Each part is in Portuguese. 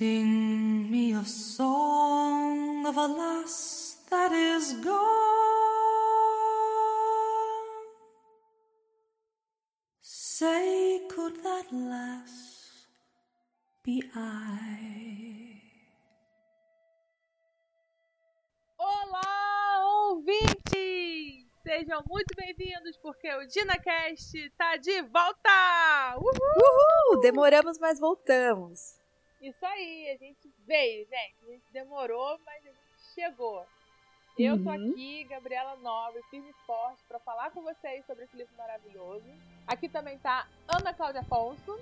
Sing me a song of a lass that is gone. Say, could that lass be I? Olá, ouvintes! Sejam muito bem-vindos porque o DinaCast está de volta! Uhul! Uhul! Demoramos, mas voltamos. Isso aí, a gente veio, gente. A gente demorou, mas a gente chegou. Eu tô Uhum. aqui, Gabriela Nobre, firme e forte, para falar com vocês sobre esse livro maravilhoso. Aqui também tá Ana Cláudia Afonso.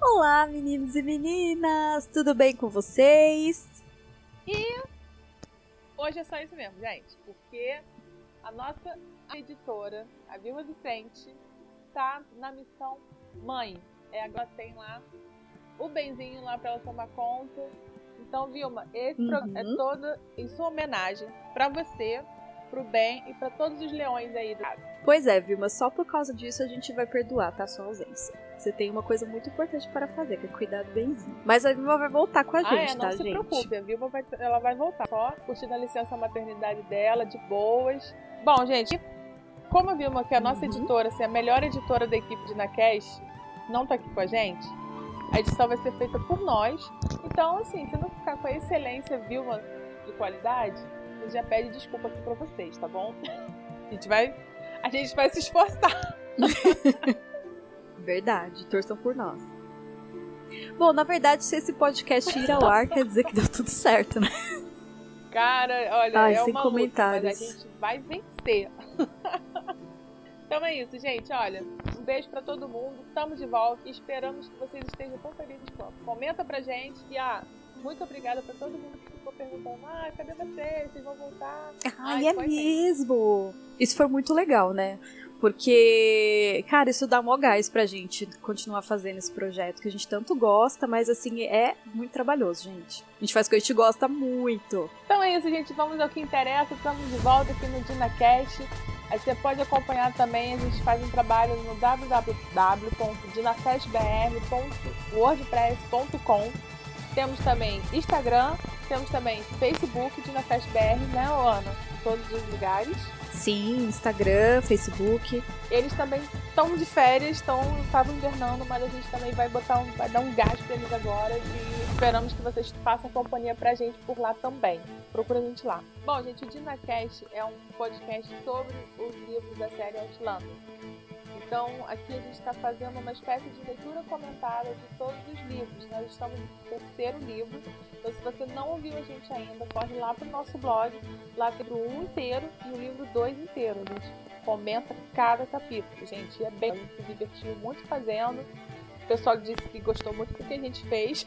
Olá, meninos e meninas! Tudo bem com vocês? Hoje é só isso mesmo, gente, porque a nossa editora, a Vilma Vicente, tá na missão mãe. É, agora tem lá o benzinho lá pra ela tomar conta. Então, Vilma, esse Uhum. programa é todo em sua homenagem pra você, pro bem e pra todos os leões aí do. Pois é, Vilma, só por causa disso a gente vai perdoar, tá? Sua ausência. Você tem uma coisa muito importante para fazer, que é cuidar do benzinho. Mas a Vilma vai voltar com a ah, gente, é, não tá, se gente? preocupe, a Vilma vai, ela vai voltar. Só curtindo a licença maternidade dela, de boas. Bom, gente, como a Vilma, que é a nossa Uhum. editora, assim, a melhor editora da equipe de Nacast, não tá aqui com a gente, a edição vai ser feita por nós. Então, assim, se não ficar com a excelência Vilma de qualidade, a gente já pede desculpa aqui pra vocês, tá bom? A gente vai, a gente vai se esforçar. Verdade, torçam por nós. Bom, na verdade, se esse podcast ir ao ar, quer dizer que deu tudo certo, né? Cara, olha, Ai, é sem uma luta, mas comentários. a gente vai vencer. então é isso, gente. Olha, um beijo pra todo mundo. Estamos de volta e esperamos que vocês estejam tão felizes quanto. Comenta pra gente e ah, muito obrigada pra todo mundo que ficou perguntando: ah, cadê vocês? Vocês vão voltar? Ai, é foi sim. mesmo! Isso foi muito legal, né? Porque, cara, isso dá mó gás pra gente continuar fazendo esse projeto que a gente tanto gosta, mas assim, é muito trabalhoso, gente. A gente faz o que a gente gosta muito. Então é isso, gente. Vamos ao que interessa. Estamos de volta aqui no DinaCast. Aí você pode acompanhar também. A gente faz um trabalho no www.dinafestbr.wordpress.com. Temos também Instagram, temos também Facebook, DinaFestBR, né, Ana? Todos os lugares. Sim, Instagram, Facebook. Eles também estão de férias, estão estavam invernando, mas a gente também vai botar um, vai dar um gás pra eles agora e esperamos que vocês façam companhia pra gente por lá também. Procura a gente lá. Bom, gente, o DinaCast é um podcast sobre os livros da série Outlander. Então, aqui a gente está fazendo uma espécie de leitura comentada de todos os livros. Nós estamos no terceiro livro. Então, se você não ouviu a gente ainda, corre lá pro nosso blog. Lá tem o livro 1 inteiro e o livro 2 inteiro. A gente comenta cada capítulo, gente. É bem, a gente se divertiu muito fazendo. O pessoal disse que gostou muito do que a gente fez.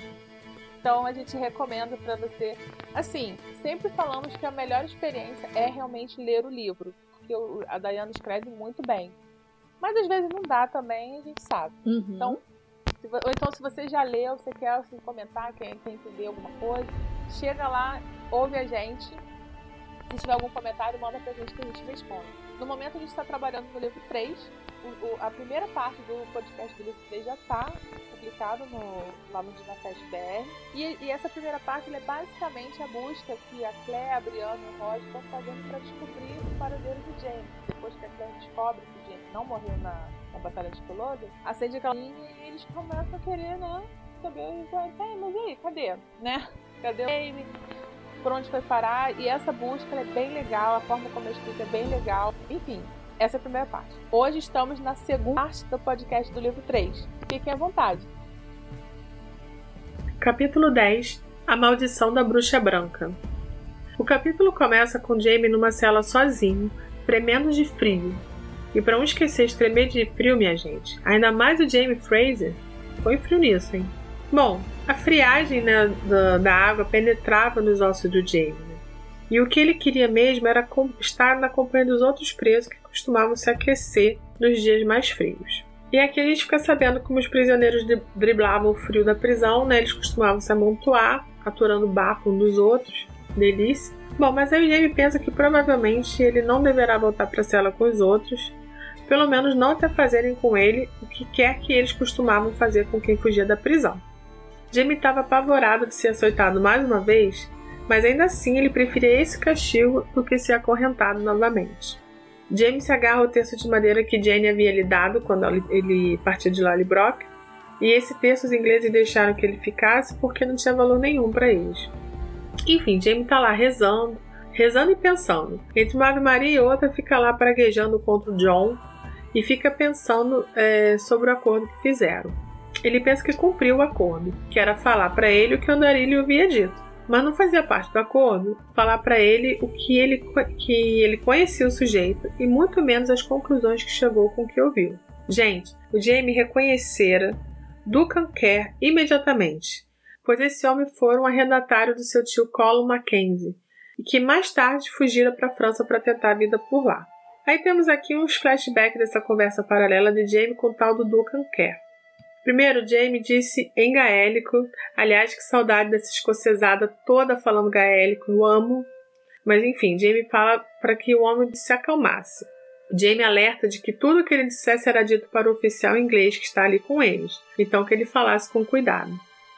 Então a gente recomenda para você. Assim, sempre falamos que a melhor experiência é realmente ler o livro, porque a Dayana escreve muito bem. Mas às vezes não dá também, a gente sabe. Uhum. Então, ou então se você já leu, você quer assim, comentar, quer, quer entender alguma coisa, chega lá, ouve a gente. Se tiver algum comentário, manda pra gente que a gente responde. No momento a gente está trabalhando no livro 3. O- o- a primeira parte do podcast do livro 3 já está publicado no, lá no Dinafest BR. E, e essa primeira parte é basicamente a busca que a Claire, a Brianna e o Rod estão fazendo para descobrir o paradeiro do James. Depois que a Claire descobre que o James não morreu na, na Batalha de Culloden, acende aquela linha e eles começam a querer, né? Saber, tá, mas e aí, cadê? Né? Cadê o James? Por onde foi parar? E essa busca é bem legal, a forma como é escrita é bem legal. Enfim, essa é a primeira parte. Hoje estamos na segunda parte do podcast do livro 3. Fiquem à vontade. Capítulo 10 A Maldição da Bruxa Branca O capítulo começa com Jamie numa cela sozinho, tremendo de frio. E pra não esquecer de tremer de frio, minha gente, ainda mais o Jamie Fraser, põe frio nisso, hein? Bom, a friagem né, da, da água penetrava nos ossos do Jamie. né? E o que ele queria mesmo era estar na companhia dos outros presos que costumavam se aquecer nos dias mais frios. E aqui a gente fica sabendo como os prisioneiros dri- driblavam o frio da prisão, né? Eles costumavam se amontoar, aturando bafo um dos outros. Delícia. Bom, mas aí o Jamie pensa que provavelmente ele não deverá voltar para a cela com os outros, pelo menos não até fazerem com ele o que quer que eles costumavam fazer com quem fugia da prisão. Jamie estava apavorado de ser açoitado mais uma vez, mas ainda assim ele preferia esse castigo do que ser acorrentado novamente. Jamie se agarra ao terço de madeira que Jane havia lhe dado quando ele partiu de Lallybrook, e esse terço os ingleses deixaram que ele ficasse porque não tinha valor nenhum para eles. Enfim, Jamie está lá rezando, rezando e pensando. Entre uma Ave Maria e outra, fica lá praguejando contra o John e fica pensando é, sobre o acordo que fizeram. Ele pensa que cumpriu o acordo, que era falar para ele o que o Andarilho havia dito. Mas não fazia parte do acordo falar para ele o que ele, que ele conhecia o sujeito e muito menos as conclusões que chegou com o que ouviu. Gente, o Jamie reconhecera Duncan Kerr imediatamente, pois esse homem foi um arrendatário do seu tio Colin Mackenzie e que mais tarde fugira para a França para tentar a vida por lá. Aí temos aqui uns flashbacks dessa conversa paralela de Jamie com o tal do Duncan Kerr. Primeiro, Jamie disse em gaélico, aliás, que saudade dessa escocesada toda falando gaélico, eu amo. Mas enfim, Jamie fala para que o homem se acalmasse. Jamie alerta de que tudo que ele dissesse era dito para o oficial inglês que está ali com eles, então que ele falasse com cuidado.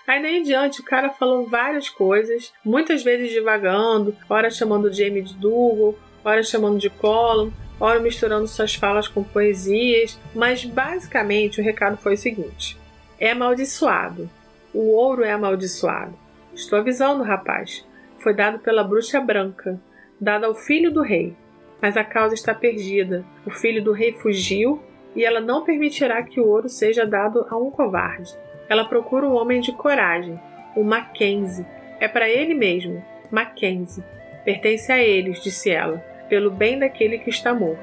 Aí daí em diante o cara falou várias coisas, muitas vezes divagando, ora chamando Jamie de Dougal, ora chamando de Colin, ora misturando suas falas com poesias, mas basicamente o recado foi o seguinte: é amaldiçoado. O ouro é amaldiçoado. Estou avisando, rapaz. Foi dado pela bruxa branca, dado ao filho do rei. Mas a causa está perdida. O filho do rei fugiu e ela não permitirá que o ouro seja dado a um covarde. Ela procura um homem de coragem, o Mackenzie. É para ele mesmo, Mackenzie. Pertence a eles, disse ela pelo bem daquele que está morto.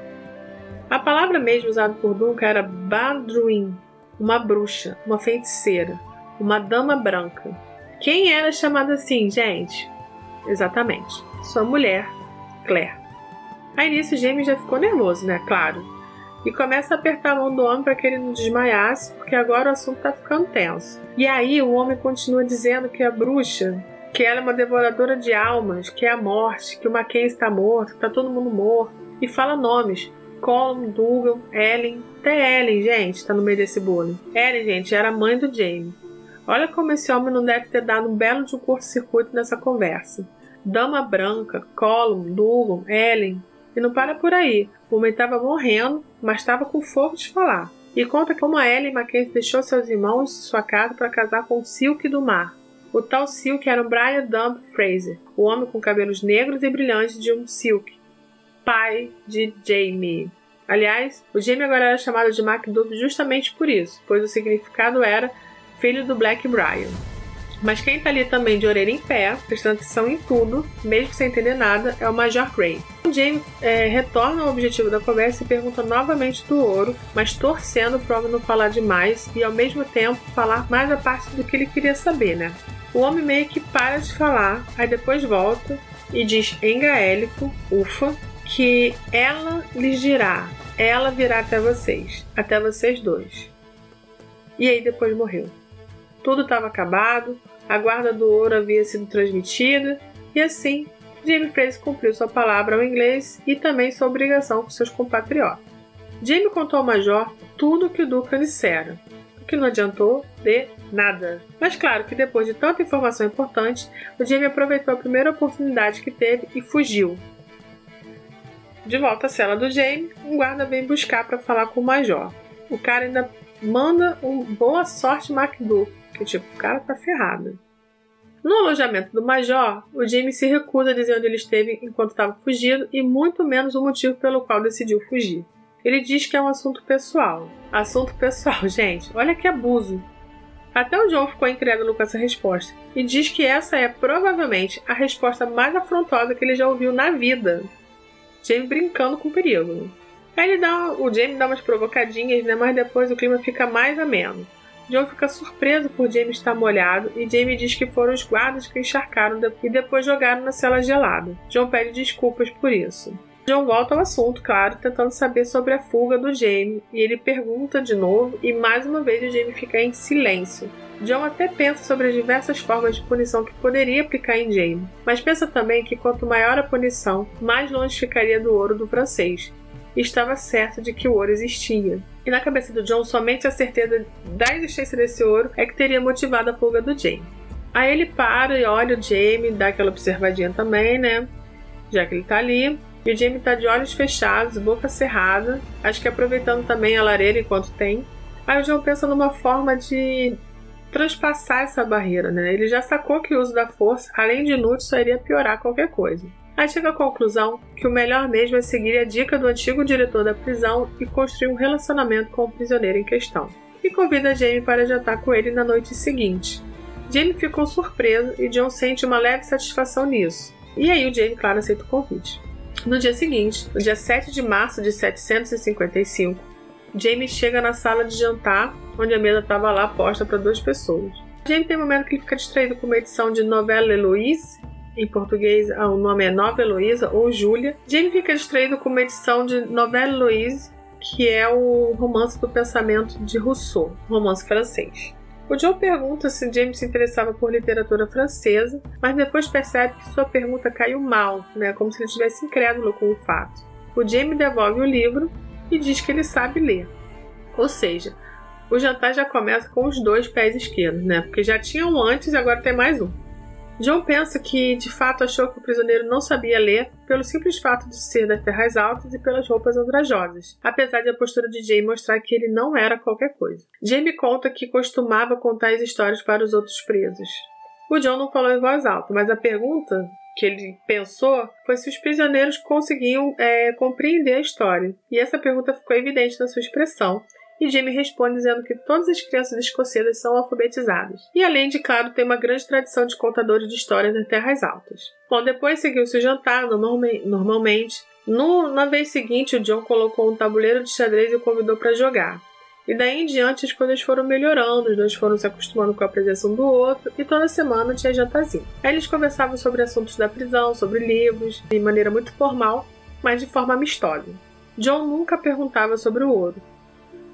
A palavra mesmo usada por Duncan era Badruin, uma bruxa, uma feiticeira, uma dama branca. Quem era chamada assim, gente? Exatamente, sua mulher, Claire. Aí nisso, James já ficou nervoso, né? Claro. E começa a apertar a mão do homem para que ele não desmaiasse, porque agora o assunto tá ficando tenso. E aí o homem continua dizendo que a bruxa que ela é uma devoradora de almas, que é a morte, que o Mackenzie está morto, que tá todo mundo morto, e fala nomes. Colin, Dougal, Ellen, até Ellen, gente, tá no meio desse bolo. Ellen, gente, era mãe do Jamie. Olha como esse homem não deve ter dado um belo de um curto-circuito nessa conversa. Dama Branca, Colin, Dougal, Ellen. E não para por aí. O homem estava morrendo, mas estava com fogo de falar. E conta como a Ellen Mackenzie deixou seus irmãos e sua casa para casar com Silk do Mar, o tal Silk era o Brian Dump Fraser, o homem com cabelos negros e brilhantes de um Silk, pai de Jamie. Aliás, o Jamie agora era chamado de MacDuff justamente por isso, pois o significado era filho do Black Brian. Mas quem tá ali também de orelha em pé, prestando atenção em tudo, mesmo sem entender nada, é o Major Gray. O Jamie é, retorna ao objetivo da conversa e pergunta novamente do ouro, mas torcendo para o homem não falar demais e ao mesmo tempo falar mais a parte do que ele queria saber, né? O homem meio que para de falar, aí depois volta e diz em gaélico, ufa, que ela lhes dirá, ela virá até vocês, até vocês dois. E aí depois morreu. Tudo estava acabado, a guarda do ouro havia sido transmitida, e assim Jamie Fraser cumpriu sua palavra ao inglês e também sua obrigação com seus compatriotas. Jamie contou ao Major tudo o que o Duca dissera, que não adiantou de nada. Mas claro que depois de tanta informação importante, o Jamie aproveitou a primeira oportunidade que teve e fugiu. De volta à cela do Jamie, um guarda vem buscar para falar com o Major. O cara ainda manda um boa sorte MacDo, que tipo, o cara tá ferrado. No alojamento do Major, o Jamie se recusa a dizer onde ele esteve enquanto estava fugido e muito menos o motivo pelo qual decidiu fugir. Ele diz que é um assunto pessoal. Assunto pessoal, gente, olha que abuso. Até o John ficou incrédulo com essa resposta e diz que essa é provavelmente a resposta mais afrontosa que ele já ouviu na vida. Jamie brincando com o perigo. Aí ele dá, o Jamie dá umas provocadinhas, né? Mas depois o clima fica mais ameno. John fica surpreso por Jamie estar molhado e Jamie diz que foram os guardas que encharcaram e depois jogaram na cela gelada. John pede desculpas por isso. John volta ao assunto, claro, tentando saber sobre a fuga do Jamie, e ele pergunta de novo, e mais uma vez o Jamie fica em silêncio. John até pensa sobre as diversas formas de punição que poderia aplicar em Jamie, mas pensa também que quanto maior a punição, mais longe ficaria do ouro do francês. e estava certo de que o ouro existia. E na cabeça do John, somente a certeza da existência desse ouro é que teria motivado a fuga do Jamie. Aí ele para e olha o Jamie, dá aquela observadinha também, né? Já que ele tá ali. E o Jamie tá de olhos fechados, boca cerrada, acho que aproveitando também a lareira enquanto tem. Aí o John pensa numa forma de transpassar essa barreira, né? Ele já sacou que o uso da força, além de inútil, só iria piorar qualquer coisa. Aí chega à conclusão que o melhor mesmo é seguir a dica do antigo diretor da prisão e construir um relacionamento com o prisioneiro em questão. E convida Jamie para jantar com ele na noite seguinte. Jamie ficou surpreso e John sente uma leve satisfação nisso. E aí o Jamie, claro, aceita o convite. No dia seguinte, no dia 7 de março de 755, Jamie chega na sala de jantar, onde a mesa estava lá posta para duas pessoas. Jamie tem um momento que ele fica distraído com uma edição de novela Heloise, em português ah, o nome é Nova Heloísa ou Júlia. Jamie fica distraído com uma edição de Novela Heloise, que é o romance do pensamento de Rousseau, romance francês. O Joe pergunta se James se interessava por literatura francesa, mas depois percebe que sua pergunta caiu mal, né, como se ele estivesse incrédulo com o fato. O Jamie devolve o livro e diz que ele sabe ler. Ou seja, o jantar já começa com os dois pés esquerdos, né? Porque já tinha um antes e agora tem mais um. John pensa que de fato achou que o prisioneiro não sabia ler pelo simples fato de ser das terras altas e pelas roupas andrajosas, apesar de a postura de Jamie mostrar que ele não era qualquer coisa. Jamie conta que costumava contar as histórias para os outros presos. O John não falou em voz alta, mas a pergunta que ele pensou foi se os prisioneiros conseguiam é, compreender a história. E essa pergunta ficou evidente na sua expressão, e Jamie responde dizendo que todas as crianças escocesas são alfabetizadas. E além de, claro, tem uma grande tradição de contadores de histórias nas terras altas. Bom, depois seguiu-se o jantar, normalmente. No, na vez seguinte, o John colocou um tabuleiro de xadrez e o convidou para jogar. E daí em diante as coisas foram melhorando, os dois foram se acostumando com a presença um do outro e toda semana tinha jantarzinho. Aí eles conversavam sobre assuntos da prisão, sobre livros, de maneira muito formal, mas de forma amistosa. John nunca perguntava sobre o ouro.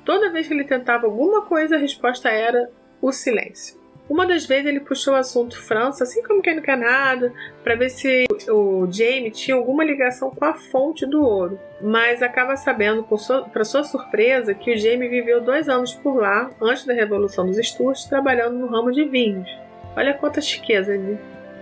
Toda vez que ele tentava alguma coisa, a resposta era o silêncio. Uma das vezes ele puxou o assunto França, assim como quem não quer nada, para ver se o Jamie tinha alguma ligação com a fonte do ouro. Mas acaba sabendo, para sua surpresa, que o Jamie viveu dois anos por lá, antes da Revolução dos Stuarts, trabalhando no ramo de vinhos. Olha quanta chiqueza, né?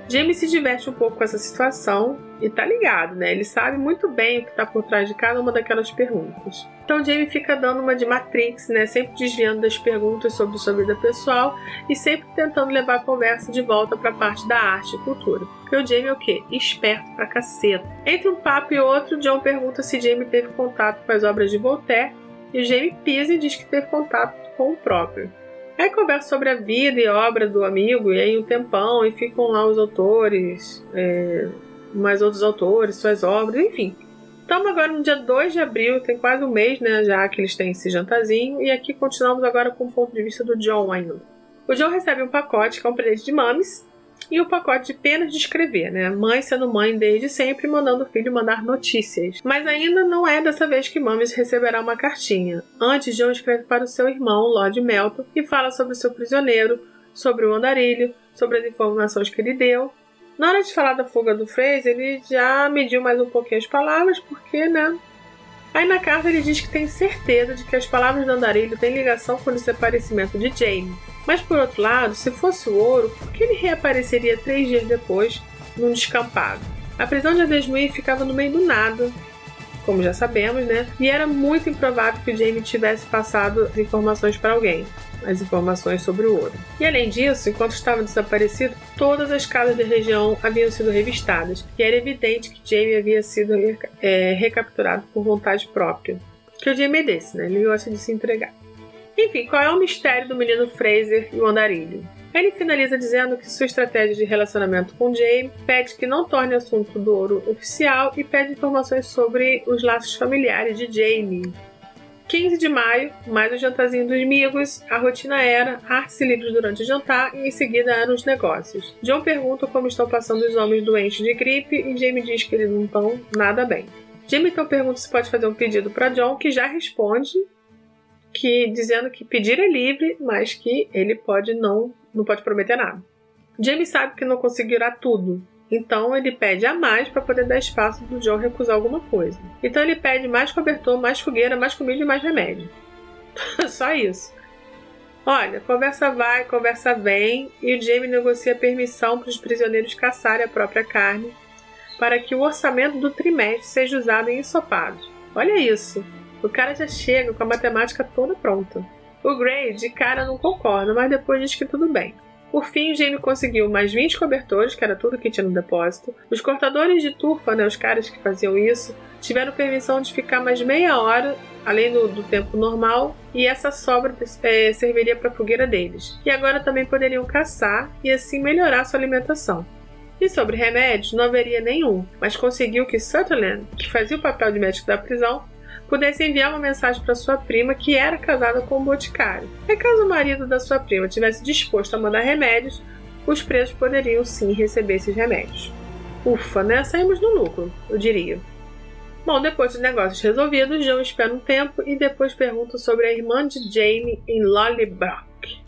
Jamie se diverte um pouco com essa situação e tá ligado, né? Ele sabe muito bem o que tá por trás de cada uma daquelas perguntas. Então Jamie fica dando uma de Matrix, né? Sempre desviando das perguntas sobre sua vida pessoal e sempre tentando levar a conversa de volta para a parte da arte e cultura. Porque o Jamie é o quê? Esperto pra caceta. Entre um papo e outro, John pergunta se Jamie teve contato com as obras de Voltaire e o Jamie pisa e diz que teve contato com o próprio. Aí conversa sobre a vida e obra do amigo, e aí um tempão, e ficam lá os autores, é, mais outros autores, suas obras, enfim. Estamos agora no dia 2 de abril, tem quase um mês, né, já que eles têm esse jantarzinho, e aqui continuamos agora com o ponto de vista do John ainda. O John recebe um pacote que é um presente de mames, e o pacote de penas de escrever, né? Mãe sendo mãe desde sempre, mandando o filho mandar notícias. Mas ainda não é dessa vez que Mames receberá uma cartinha. Antes, John escreve para o seu irmão, Lord Melton, e fala sobre o seu prisioneiro, sobre o andarilho, sobre as informações que ele deu. Na hora de falar da fuga do Fraser, ele já mediu mais um pouquinho as palavras, porque, né? Aí na carta ele diz que tem certeza de que as palavras do andarilho têm ligação com o desaparecimento de Jane. Mas por outro lado, se fosse o ouro, por que ele reapareceria três dias depois num descampado? A prisão de Adesmuir ficava no meio do nada, como já sabemos, né? E era muito improvável que o Jamie tivesse passado as informações para alguém, as informações sobre o ouro. E além disso, enquanto estava desaparecido, todas as casas da região haviam sido revistadas, e era evidente que Jamie havia sido é, recapturado por vontade própria. Que o Jamie é desse, né? Ele gosta de se entregar. Enfim, qual é o mistério do menino Fraser e o andarilho? Ele finaliza dizendo que sua estratégia de relacionamento com Jamie pede que não torne assunto do ouro oficial e pede informações sobre os laços familiares de Jamie. 15 de maio, mais o jantarzinho dos amigos, a rotina era artes e livros durante o jantar e em seguida eram os negócios. John pergunta como estão passando os homens doentes de gripe e Jamie diz que eles não estão nada bem. Jamie então pergunta se pode fazer um pedido para John, que já responde que dizendo que pedir é livre, mas que ele pode não, não pode prometer nada. Jamie sabe que não conseguirá tudo, Então ele pede a mais para poder dar espaço do John recusar alguma coisa. Então ele pede mais cobertor, mais fogueira, mais comida e mais remédio. Só isso. Olha, conversa vai, conversa vem, e o Jamie negocia permissão para os prisioneiros caçarem a própria carne para que o orçamento do trimestre seja usado em ensopados. Olha isso! O cara já chega com a matemática toda pronta. O Gray de cara não concorda, mas depois diz que tudo bem. Por fim, o Jamie conseguiu mais 20 cobertores, que era tudo que tinha no depósito. Os cortadores de turfa, né, os caras que faziam isso, tiveram permissão de ficar mais meia hora, além do, do tempo normal, e essa sobra é, serviria para a fogueira deles. E agora também poderiam caçar e assim melhorar sua alimentação. E sobre remédios, não haveria nenhum, mas conseguiu que Sutherland, que fazia o papel de médico da prisão, pudesse enviar uma mensagem para sua prima que era casada com um boticário. E caso o marido da sua prima tivesse disposto a mandar remédios, os presos poderiam sim receber esses remédios. Ufa, né? Saímos no lucro, eu diria. Bom, depois dos negócios resolvidos, João espera um tempo e depois pergunta sobre a irmã de Jamie em Lollybrook.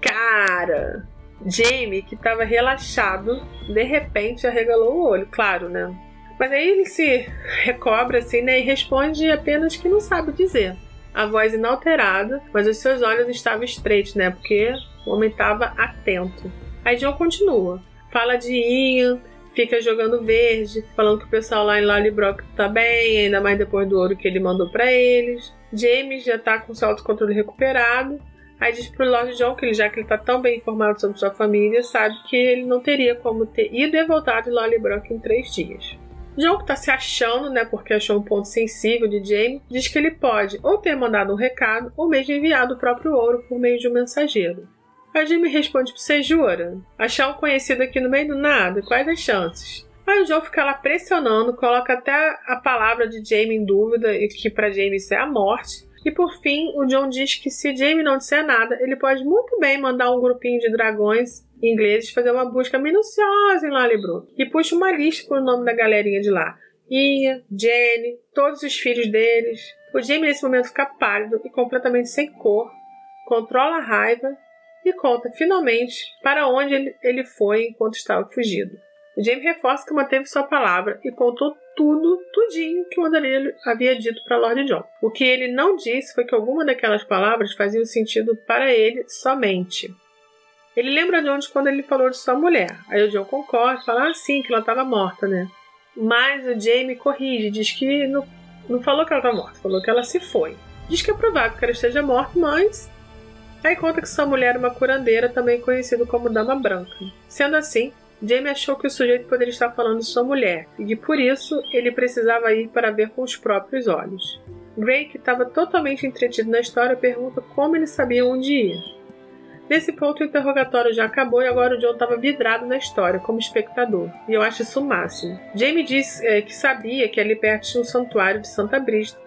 Cara, Jamie, que estava relaxado, de repente arregalou o olho, claro, né? Mas aí ele se recobra assim, né, e responde apenas que não sabe dizer. A voz inalterada, mas os seus olhos estavam estreitos, né? Porque o homem estava atento. Aí John continua. Fala de Ian, fica jogando verde, falando que o pessoal lá em Lollybrook tá bem, ainda mais depois do ouro que ele mandou para eles. James já tá com seu autocontrole recuperado. Aí diz pro Lord John que ele, já que ele tá tão bem informado sobre sua família, sabe que ele não teria como ter ido e voltado de Lollybrook em três dias. John, que tá se achando, né, porque achou um ponto sensível de Jamie, diz que ele pode ou ter mandado um recado ou mesmo enviado o próprio ouro por meio de um mensageiro. A Jamie responde: Você jura? Achar um conhecido aqui no meio do nada? Quais as chances? Aí o John fica lá pressionando, coloca até a palavra de Jamie em dúvida, e que para Jamie isso é a morte. E por fim, o John diz que se Jamie não disser nada, ele pode muito bem mandar um grupinho de dragões ingleses fazer uma busca minuciosa em Lallybrook e puxa uma lista com o nome da galerinha de lá. Ian, Jenny, todos os filhos deles. O Jamie nesse momento fica pálido e completamente sem cor, controla a raiva e conta finalmente para onde ele, ele foi enquanto estava fugido. O Jamie reforça que manteve sua palavra e contou tudo, tudinho que o Andarilho havia dito para Lord John. O que ele não disse foi que alguma daquelas palavras fazia sentido para ele somente. Ele lembra de onde quando ele falou de sua mulher. Aí o John concorda, fala ah, sim, que ela estava morta, né? Mas o Jamie corrige, diz que não, não falou que ela estava morta, falou que ela se foi. Diz que é provável que ela esteja morta, mas. Aí conta que sua mulher era uma curandeira, também conhecida como Dama Branca. Sendo assim, Jamie achou que o sujeito poderia estar falando de sua mulher, e que por isso ele precisava ir para ver com os próprios olhos. Gray, que estava totalmente entretido na história, pergunta como ele sabia onde ir. Nesse ponto, o interrogatório já acabou e agora o John estava vidrado na história, como espectador. E eu acho isso o máximo. Jamie disse é, que sabia que ali perto tinha um santuário de Santa Brista,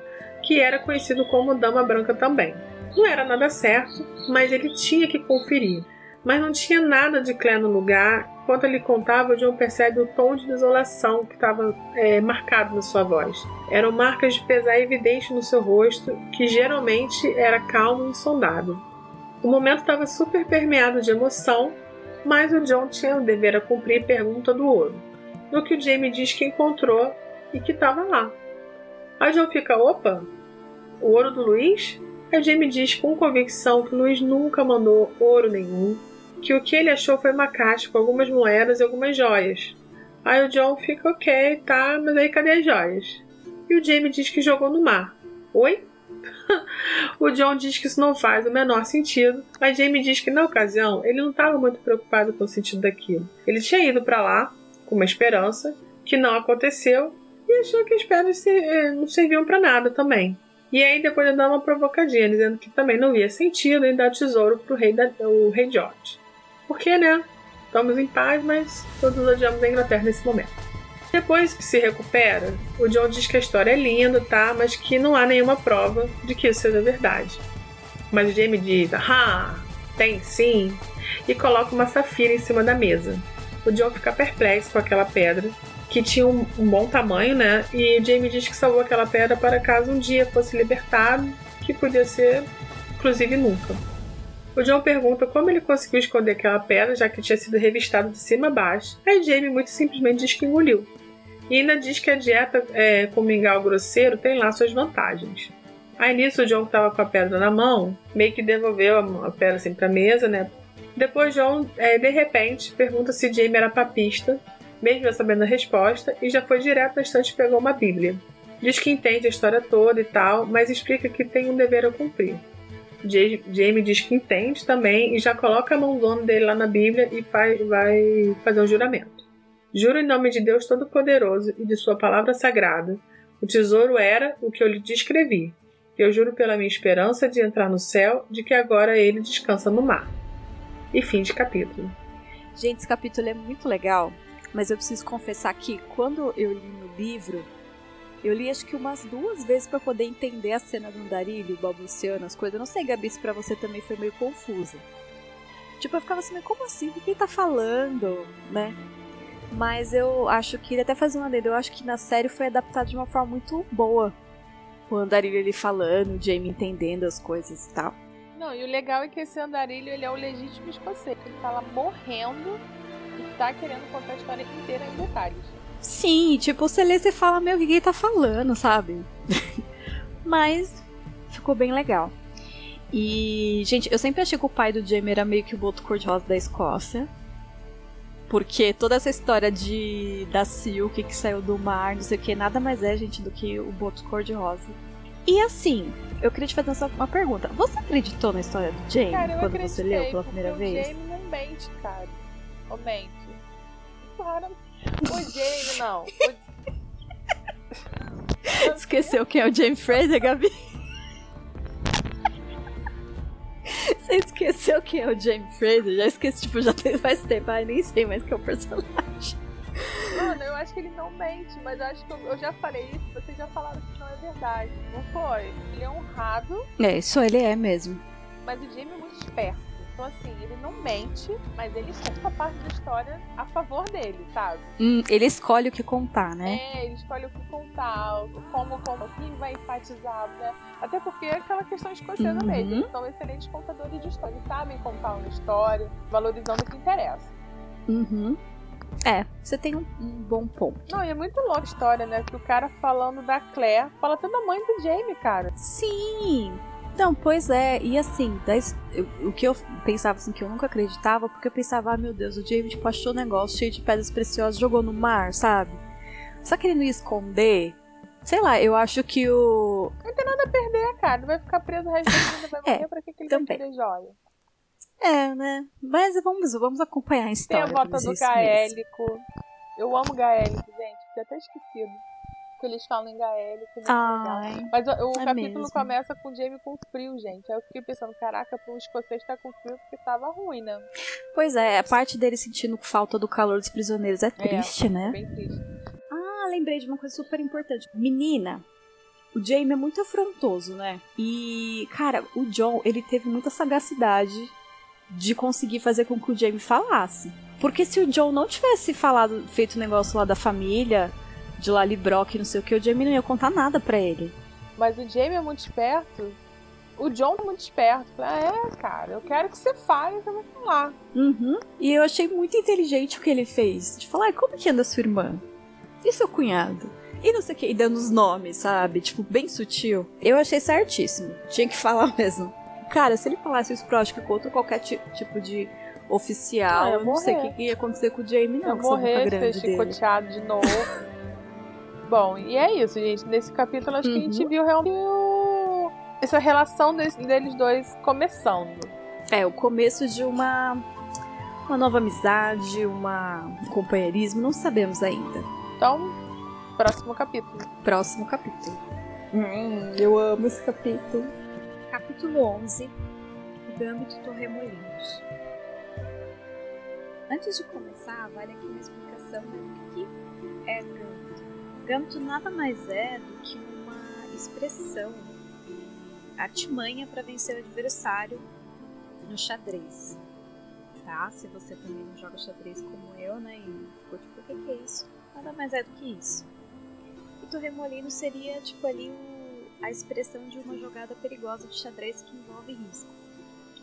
que era conhecido como Dama Branca também. Não era nada certo, mas ele tinha que conferir. Mas não tinha nada de Claire no lugar. Enquanto ele contava, John percebe o tom de desolação que estava é, marcado na sua voz. Eram marcas de pesar evidentes no seu rosto, que geralmente era calmo e insondável. O momento estava super permeado de emoção, mas o John tinha o dever a cumprir pergunta do ouro. No que o Jamie diz que encontrou e que estava lá. Aí John fica, opa, o ouro do Luiz? Aí Jamie diz com convicção que Luiz nunca mandou ouro nenhum, que o que ele achou foi uma caixa com algumas moedas e algumas joias. Aí o John fica ok, tá, mas aí cadê as joias? E o Jamie diz que jogou no mar. Oi? o John diz que isso não faz o menor sentido, mas Jamie diz que na ocasião ele não estava muito preocupado com o sentido daquilo. Ele tinha ido para lá com uma esperança que não aconteceu e achou que as pedras eh, não serviam para nada também. E aí depois ele dá uma provocadinha, dizendo que também não via sentido em dar tesouro para rei o rei George. Porque, né? Estamos em paz, mas todos odiamos a Inglaterra nesse momento. Depois que se recupera, o John diz que a história é linda, tá? Mas que não há nenhuma prova de que isso seja verdade. Mas Jamie diz, ah, tem sim, e coloca uma safira em cima da mesa. O John fica perplexo com aquela pedra, que tinha um, bom tamanho, né? E Jamie diz que salvou aquela pedra para caso um dia fosse libertado, que podia ser, inclusive, nunca. O John pergunta como ele conseguiu esconder aquela pedra, já que tinha sido revistado de cima a baixo. Aí Jamie muito simplesmente diz que engoliu. E ainda diz que a dieta é, com mingau grosseiro tem lá suas vantagens. Aí nisso o John que tava com a pedra na mão, meio que devolveu a, a pedra assim pra mesa, né? Depois John, é, de repente, pergunta se Jamie era papista, mesmo sabendo a resposta, e já foi direto na estante e pegou uma bíblia. Diz que entende a história toda e tal, mas explica que tem um dever a cumprir. Jamie diz que entende também e já coloca a mãozona dele lá na Bíblia e faz, vai fazer um juramento. Juro em nome de Deus Todo-Poderoso e de Sua palavra sagrada. O tesouro era o que eu lhe descrevi. Eu juro pela minha esperança de entrar no céu, de que agora ele descansa no mar. E fim de capítulo. Gente, esse capítulo é muito legal, mas eu preciso confessar que quando eu li no livro, eu li acho que umas duas vezes para poder entender a cena do andarilho, balbuciando as coisas. Não sei, Gabi, se pra você também foi meio confusa. Tipo, eu ficava assim, como assim? O que ele tá falando, né? Mas eu acho que ele até fazer uma dele. Eu acho que na série foi adaptado de uma forma muito boa. O andarilho ele falando, o Jamie entendendo as coisas e tal. Não, e o legal é que esse andarilho ele é o legítimo escocês. Ele tá lá morrendo e tá querendo contar a história inteira em detalhes. Sim, tipo, você lê, você fala, meu, o que ele tá falando, sabe? Mas ficou bem legal. E, gente, eu sempre achei que o pai do Jamie era meio que o boto cor-de-rosa da Escócia. Porque toda essa história de da Silk que saiu do mar, não sei o que, nada mais é, gente, do que o boto cor-de-rosa. E assim, eu queria te fazer só uma pergunta. Você acreditou na história do Jamie cara, quando você leu pela primeira vez? O Jamie não mente, cara. Ou mente. Claro. O Jamie, não. O... Esqueceu quem é o Jamie Fraser, Gabi? Você esqueceu quem é o Jamie Fraser? Já esqueci, tipo, já tem, faz tempo. Ai, nem sei mais quem é o personagem. Mano, eu acho que ele não mente, mas eu acho que eu, eu, já falei isso, vocês já falaram que não é verdade. Não foi? Ele é honrado. É, isso ele é mesmo. Mas o Jamie é muito esperto. Então, assim, ele não mente, mas ele conta parte da história a favor dele, sabe? Hum, ele escolhe o que contar, né? É, ele escolhe o que contar, como, como, quem vai enfatizar, né? Até porque é aquela questão escocesa Uhum. mesmo. Eles são excelentes contadores de história. Eles sabem contar uma história, valorizando o que interessa. Uhum. É, você tem um, um bom ponto. Não, e é muito louca a história, né? Que o cara falando da Claire fala até da mãe do Jamie, cara. Sim! Não, pois é, e assim, da his- eu- o que eu pensava assim, que eu nunca acreditava, porque eu pensava, ah, meu Deus, o tipo, achou um negócio cheio de pedras preciosas, jogou no mar, sabe? Só que ele não ia esconder. Sei lá, eu acho que o. Não tem nada a perder, cara. Não vai ficar preso o resto da vida, vai É, morrer pra que, que ele também. vai joia? É, né? Mas vamos, vamos acompanhar a Tem história. a volta pra ver do é isso mesmo. gaélico. Eu amo gaélico, gente. Tinha até esquecido. Que eles falam em gaélico. Legal. Ai, Mas o, o é capítulo mesmo. começa com o Jamie com frio, gente. Aí eu fiquei pensando, caraca, um escocês tá com frio porque tava ruim, né? pois é, a parte dele sentindo falta do calor dos prisioneiros é triste, né? Bem triste. Ah, lembrei de uma coisa super importante. Menina, o Jamie é muito afrontoso, né? E, cara, o John, ele teve muita sagacidade de conseguir fazer com que o Jamie falasse. Porque se o John não tivesse falado, feito o negócio lá da família, de Lali Brock, não sei o que, o Jamie não ia contar nada pra ele. Mas o Jamie é muito esperto. O John é muito esperto. Ah, é, cara, eu quero que você fale, eu vou falar. Uhum. E eu achei muito inteligente o que ele fez. De falar, "Ai, como que anda sua irmã? E seu cunhado? E não sei o que, e dando os nomes, sabe? Tipo, bem sutil. Eu achei certíssimo. Tinha que falar mesmo. Cara, se ele falasse isso pro que contra qualquer ti- tipo de oficial, Ah, ia eu não sei o que, ia acontecer com o Jamie, não. eu boca morrer, ser chicoteado de novo. Bom, e é isso, gente. Nesse capítulo, acho que a gente Uhum. viu realmente o- essa relação desse- deles dois começando. É, o começo de uma, uma nova amizade, uma, um companheirismo, não sabemos ainda. Então, próximo capítulo. Próximo capítulo. Hum, eu amo esse capítulo. Capítulo 11 O Gâmbito Torremolinos. Antes de começar, vale aqui uma explicação do que é Gâmbito. Gâmbito nada mais é do que uma expressão, artimanha para vencer o adversário no xadrez. Tá? Se você também não joga xadrez como eu, né? E ficou tipo, o que é isso? Nada mais é do que isso. O torremolino seria tipo ali a expressão de uma jogada perigosa de xadrez que envolve risco.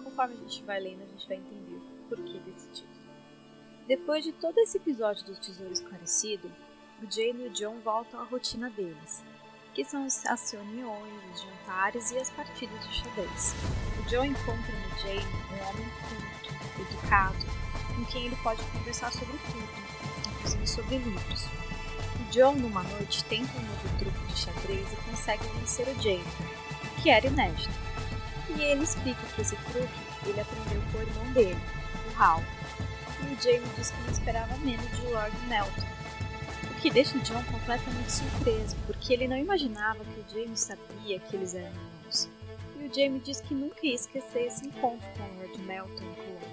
Conforme a gente vai lendo, a gente vai entender o porquê desse título. Depois de todo esse episódio do Tesouro Esclarecido, o e o John voltam à rotina deles, que são as reuniões, os jantares e as partidas de xadrez. O John encontra no Jamie um homem culto, educado, com quem ele pode conversar sobre tudo, inclusive sobre livros. O John, numa noite, tenta um novo truque de xadrez e consegue vencer o Jamie, que era inédito. E ele explica que esse truque ele aprendeu com o irmão dele, o Hal. E o Jamie diz que não esperava menos de Lord Melton, que deixa o John completamente surpreso, porque ele não imaginava que o Jamie sabia que eles eram irmãos. E o Jamie diz que nunca ia esquecer esse encontro com o Lord Melton e Colombo.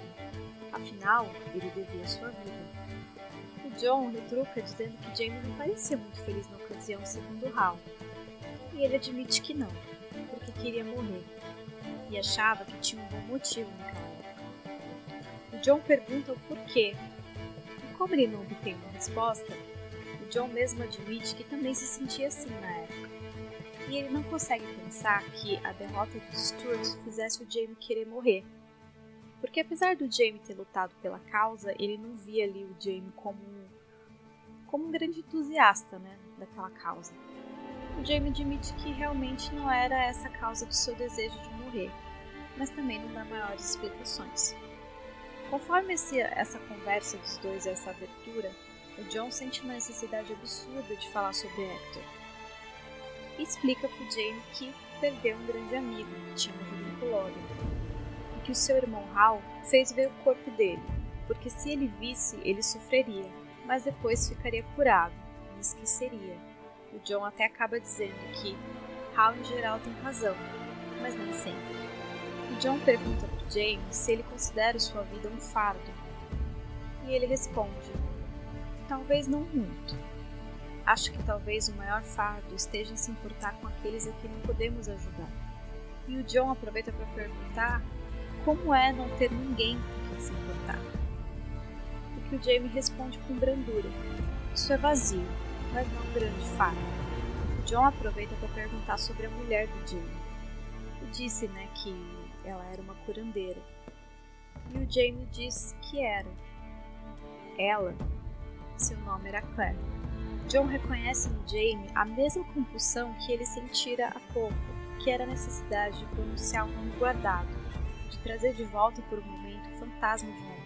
Afinal, ele devia sua vida. O John retruca dizendo que Jamie não parecia muito feliz na ocasião, segundo Hal. E ele admite que não, porque queria morrer e achava que tinha um bom motivo naquela época. O John pergunta o porquê, e como ele não obtém uma resposta, John mesmo admite que também se sentia assim na época. E ele não consegue pensar que a derrota dos Stuart fizesse o Jamie querer morrer. Porque apesar do Jamie ter lutado pela causa, ele não via ali o Jamie como um, como um grande entusiasta né, daquela causa. O Jamie admite que realmente não era essa a causa do seu desejo de morrer, mas também não dá maiores explicações. Conforme esse, essa conversa dos dois e essa abertura, o John sente uma necessidade absurda de falar sobre Hector. E explica para Jamie que perdeu um grande amigo que tinha morrido em Colônia, e que o seu irmão Hal fez ver o corpo dele, porque se ele visse, ele sofreria, mas depois ficaria curado e esqueceria. O John até acaba dizendo que Hal em geral tem razão, mas nem sempre. O John pergunta para James se ele considera sua vida um fardo. E ele responde: Talvez não muito. Acho que talvez o maior fardo esteja em se importar com aqueles a quem não podemos ajudar. E o John aproveita para perguntar como é não ter ninguém com quem se importar. O que o Jamie responde com brandura: Isso é vazio, mas não um grande fardo. O John aproveita para perguntar sobre a mulher do Jamie. E disse, né, que ela era uma curandeira. E o Jamie diz que era. Ela, seu nome era Claire. John reconhece no Jamie a mesma compulsão que ele sentira há pouco, que era a necessidade de pronunciar um nome guardado, de trazer de volta por um momento o fantasma de um amor.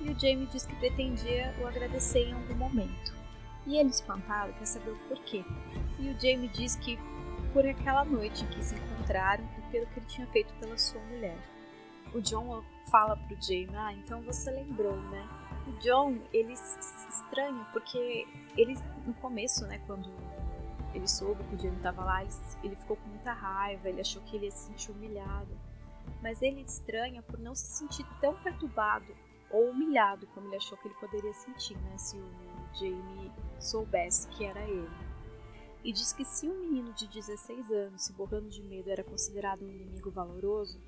E o Jamie diz que pretendia o agradecer em algum momento. E ele, espantado, quer saber o porquê. E o Jamie diz que por aquela noite em que se encontraram e pelo que ele tinha feito pela sua mulher. O John fala pro Jamie, ah, então você lembrou, né? O John, ele se estranha porque ele, no começo, né, quando ele soube que o Jamie estava lá, ele, ele ficou com muita raiva, ele achou que ele ia se sentir humilhado. Mas ele estranha por não se sentir tão perturbado ou humilhado como ele achou que ele poderia sentir, né, se o Jamie soubesse que era ele e diz que se um menino de 16 anos, se borrando de medo, era considerado um inimigo valoroso,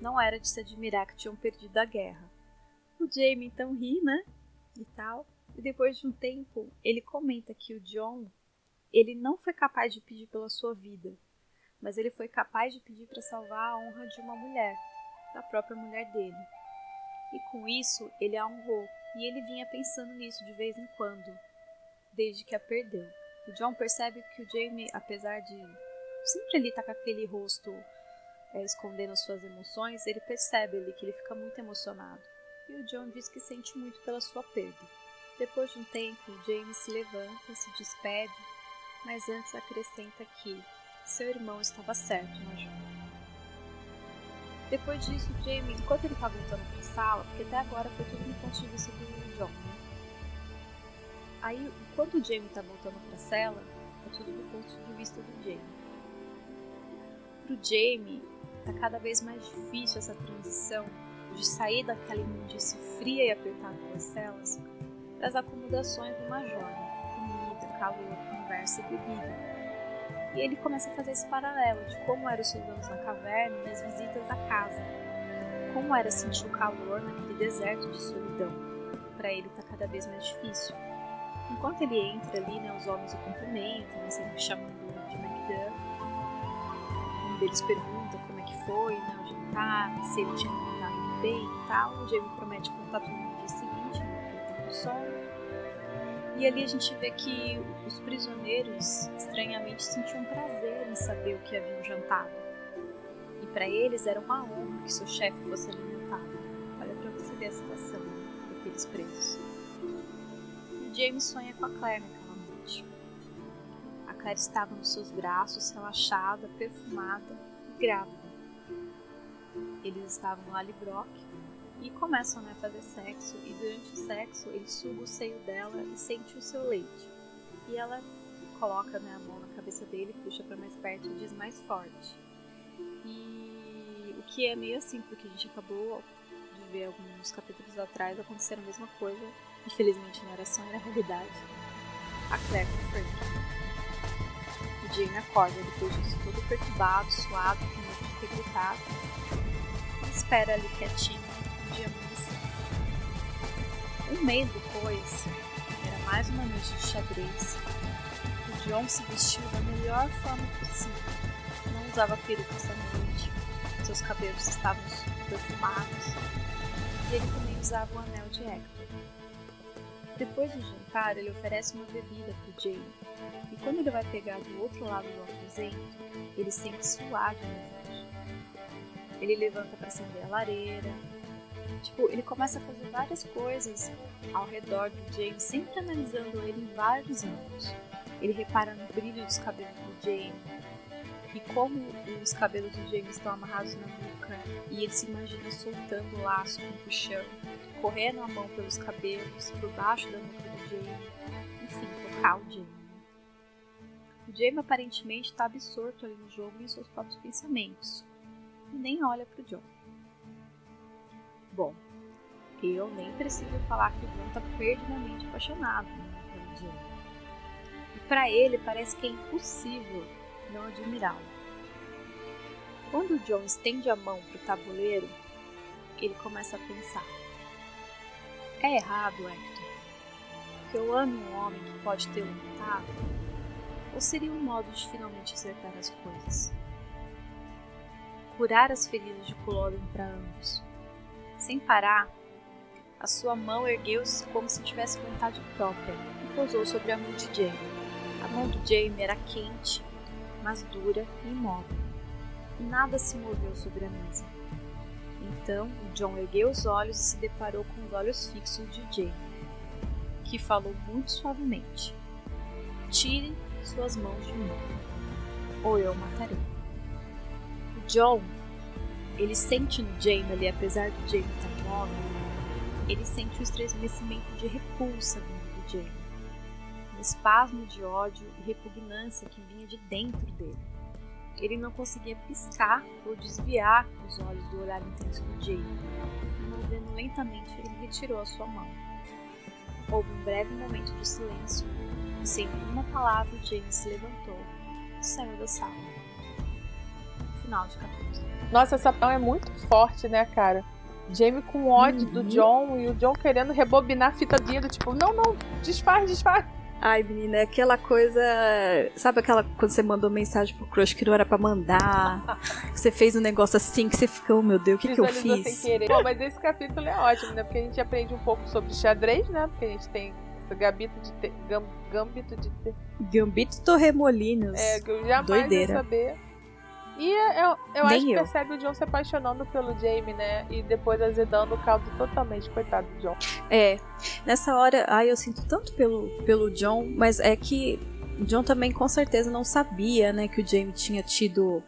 não era de se admirar que tinham perdido a guerra. O Jamie então ri, né? E tal. E depois de um tempo, ele comenta que o John, ele não foi capaz de pedir pela sua vida, mas ele foi capaz de pedir para salvar a honra de uma mulher, da própria mulher dele. E com isso, ele a honrou, e ele vinha pensando nisso de vez em quando, desde que a perdeu. O John percebe que o Jamie, apesar de sempre ele estar tá com aquele rosto é, escondendo as suas emoções, ele percebe ali que ele fica muito emocionado. E o John diz que sente muito pela sua perda. Depois de um tempo, o Jamie se levanta, se despede, mas antes acrescenta que seu irmão estava certo na jogada. Depois disso, o Jamie, enquanto ele está voltando para a sala, porque até agora foi tudo no ponto de vista do John, né? Aí, enquanto o Jamie tá voltando pra cela, é tudo do ponto de vista do Jamie. Pro Jamie, tá cada vez mais difícil essa transição de sair daquela imundice fria e apertada das celas para as acomodações do Major, comida, calor, conversa e bebida. E ele começa a fazer esse paralelo de como eram os seus anos na caverna e as visitas à casa. Como era sentir o calor naquele deserto de solidão. Para ele tá cada vez mais difícil. Enquanto ele entra ali, né, os homens o cumprimentam, né, sempre chamando de McDuff. deles pergunta como é que foi, né, o jantar, se ele tinha bem e tal. O Jamie promete contar tudo no dia seguinte, com sono. E ali a gente vê que os prisioneiros estranhamente sentiam prazer em saber o que haviam jantado. E para eles era uma honra que seu chefe fosse alimentado. Olha para você ver a situação daqueles presos. E o James sonha com a Claire naquela noite. A Claire estava nos seus braços, relaxada, perfumada e grávida. Eles estavam no Alibrock e começam né, a fazer sexo e durante o sexo ele suga o seio dela e sente o seu leite. E ela coloca né, a mão na cabeça dele, puxa para mais perto e diz mais forte. E o que é meio assim, porque a gente acabou de ver alguns capítulos atrás acontecer a mesma coisa. Infelizmente não era sonho, era realidade. A Claire Frank. O Jane acorda depois disso todo perturbado, suado, com medo de ter gritado. Espera ali quietinho dia amanhecer. Um mês depois, era mais uma noite de xadrez. O John se vestiu da melhor forma possível. Não usava peruca essa noite. Seus cabelos estavam perfumados. E ele também usava o anel de Hector. Depois do jantar, ele oferece uma bebida para Jane. E quando ele vai pegar do outro lado do aposento, ele sente suave nervoso. Ele levanta para acender a lareira, Tipo, ele começa a fazer várias coisas ao redor do James, sempre analisando ele em vários ângulos. Ele repara no brilho dos cabelos do James e como os cabelos do James estão amarrados na nuca e ele se imagina soltando o laço com o puxão, correndo a mão pelos cabelos, por baixo da nuca do James, enfim, tocar o James. O James aparentemente está absorto ali no jogo e em seus próprios pensamentos e nem olha para o John. Bom, eu nem preciso falar que o John tá perdidamente apaixonado né, pelo Jane. E para ele parece que é impossível não admirá-lo. Quando o John estende a mão pro tabuleiro, ele começa a pensar: É errado, Hector, que eu ame um homem que pode ter matado? Ou seria um modo de finalmente acertar as coisas? Curar as feridas de Culloden para ambos sem parar, a sua mão ergueu-se como se tivesse vontade própria e pousou sobre a mão de Jamie. A mão do Jamie era quente, mas dura e imóvel. Nada se moveu sobre a mesa. Então, John ergueu os olhos e se deparou com os olhos fixos de Jamie, que falou muito suavemente: Tire suas mãos de mim, ou eu matarei. O John ele sente no Jamie ali, apesar do Jamie estar imóvel, ele sente um estremecimento de repulsa dentro do Jamie. Um espasmo de ódio e repugnância que vinha de dentro dele. Ele não conseguia piscar ou desviar os olhos do olhar intenso do Jamie. Mordendo lentamente, ele retirou a sua mão. Houve um breve momento de silêncio e, sem nenhuma palavra, o Jamie se levantou e saiu da sala. Final de capítulo. Nossa, essa pão é muito forte, né, cara? Jamie com ódio uhum. do John e o John querendo rebobinar a fita dele, tipo, não, não, desfaz, desfaz. Ai, menina, é aquela coisa. Sabe aquela quando você mandou mensagem pro crush que não era pra mandar? você fez um negócio assim que você fica, oh meu Deus, o que, que eu fiz? Sem querer. Bom, mas esse capítulo é ótimo, né? Porque a gente aprende um pouco sobre xadrez, né? Porque a gente tem esse gambito de ter. Gambito de ter. Gambito Torremolinos. É, que eu jamais Doideira. ia saber. E eu, eu acho que percebe o John se apaixonando pelo Jamie, né? E depois azedando o caldo totalmente, coitado do John. É. Nessa hora, ai, eu sinto tanto pelo, pelo John, mas é que o John também com certeza não sabia, né, que o Jamie tinha tido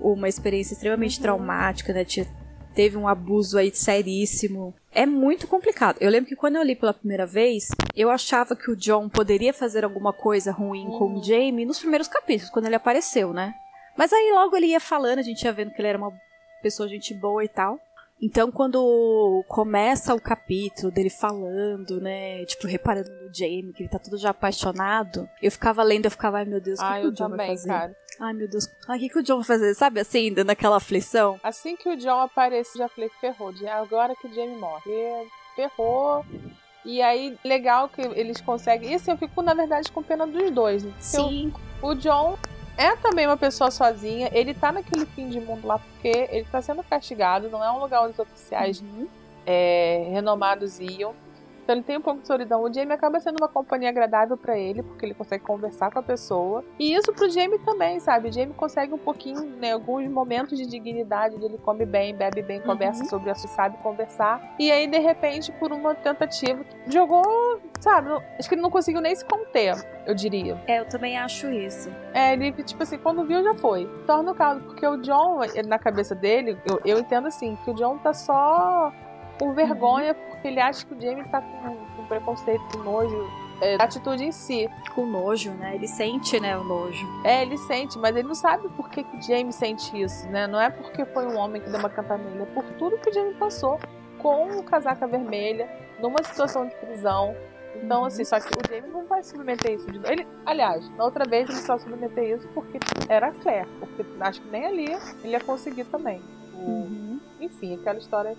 uma experiência extremamente uhum. traumática, né? Tinha, teve um abuso aí seríssimo. É muito complicado. Eu lembro que quando eu li pela primeira vez, eu achava que o John poderia fazer alguma coisa ruim uhum. com o uhum. Jamie nos primeiros capítulos, quando ele apareceu, né? Mas aí logo ele ia falando, a gente ia vendo que ele era uma pessoa gente boa e tal. Então, quando começa o capítulo dele falando, né, tipo, reparando no Jamie, que ele tá todo já apaixonado, eu ficava lendo, eu ficava, ai meu Deus, o que, que o John vai fazer? Cara. Ai meu Deus, ai, o que, que o John vai fazer? Sabe assim, dando aquela aflição? Assim que o John aparece, já falei, ferrou, agora que o Jamie morre. Ferrou. E aí, legal que eles conseguem. Isso eu fico, na verdade, com pena dos dois. Sim. o John é também uma pessoa sozinha. Ele tá naquele fim de mundo lá porque ele tá sendo castigado. Não é um lugar onde os oficiais Uhum. é, renomados iam. Então ele tem um pouco de solidão. O Jamie acaba sendo uma companhia agradável pra ele, porque ele consegue conversar com a pessoa. E isso pro Jamie também, sabe? O Jamie consegue um pouquinho, né, alguns momentos de dignidade, onde ele come bem, bebe bem, conversa Uhum. sobre assunto, sabe conversar. E aí, de repente, por uma tentativa, jogou, sabe? acho que ele não conseguiu nem se conter, eu diria. É, eu também acho isso. É, ele, tipo assim, quando viu, já foi. Torna o caso, porque o John, ele, na cabeça dele, eu, eu entendo assim, que o John tá só por vergonha, porque ele acha que o Jamie tá com, com preconceito, com nojo, é, da atitude em si. Com nojo, né? Ele sente, né, o nojo. É, ele sente, mas ele não sabe por que, que o Jamie sente isso, né? Não é porque foi um homem que deu uma cantamela, é por tudo que o Jamie passou com o casaca vermelha, numa situação de prisão. Então, Uhum. assim, só que o Jamie não vai submeter isso de novo. Ele, aliás, na outra vez ele só submeteu isso porque era Claire. Porque acho que nem ali ele ia conseguir também. Uhum. Enfim, aquela história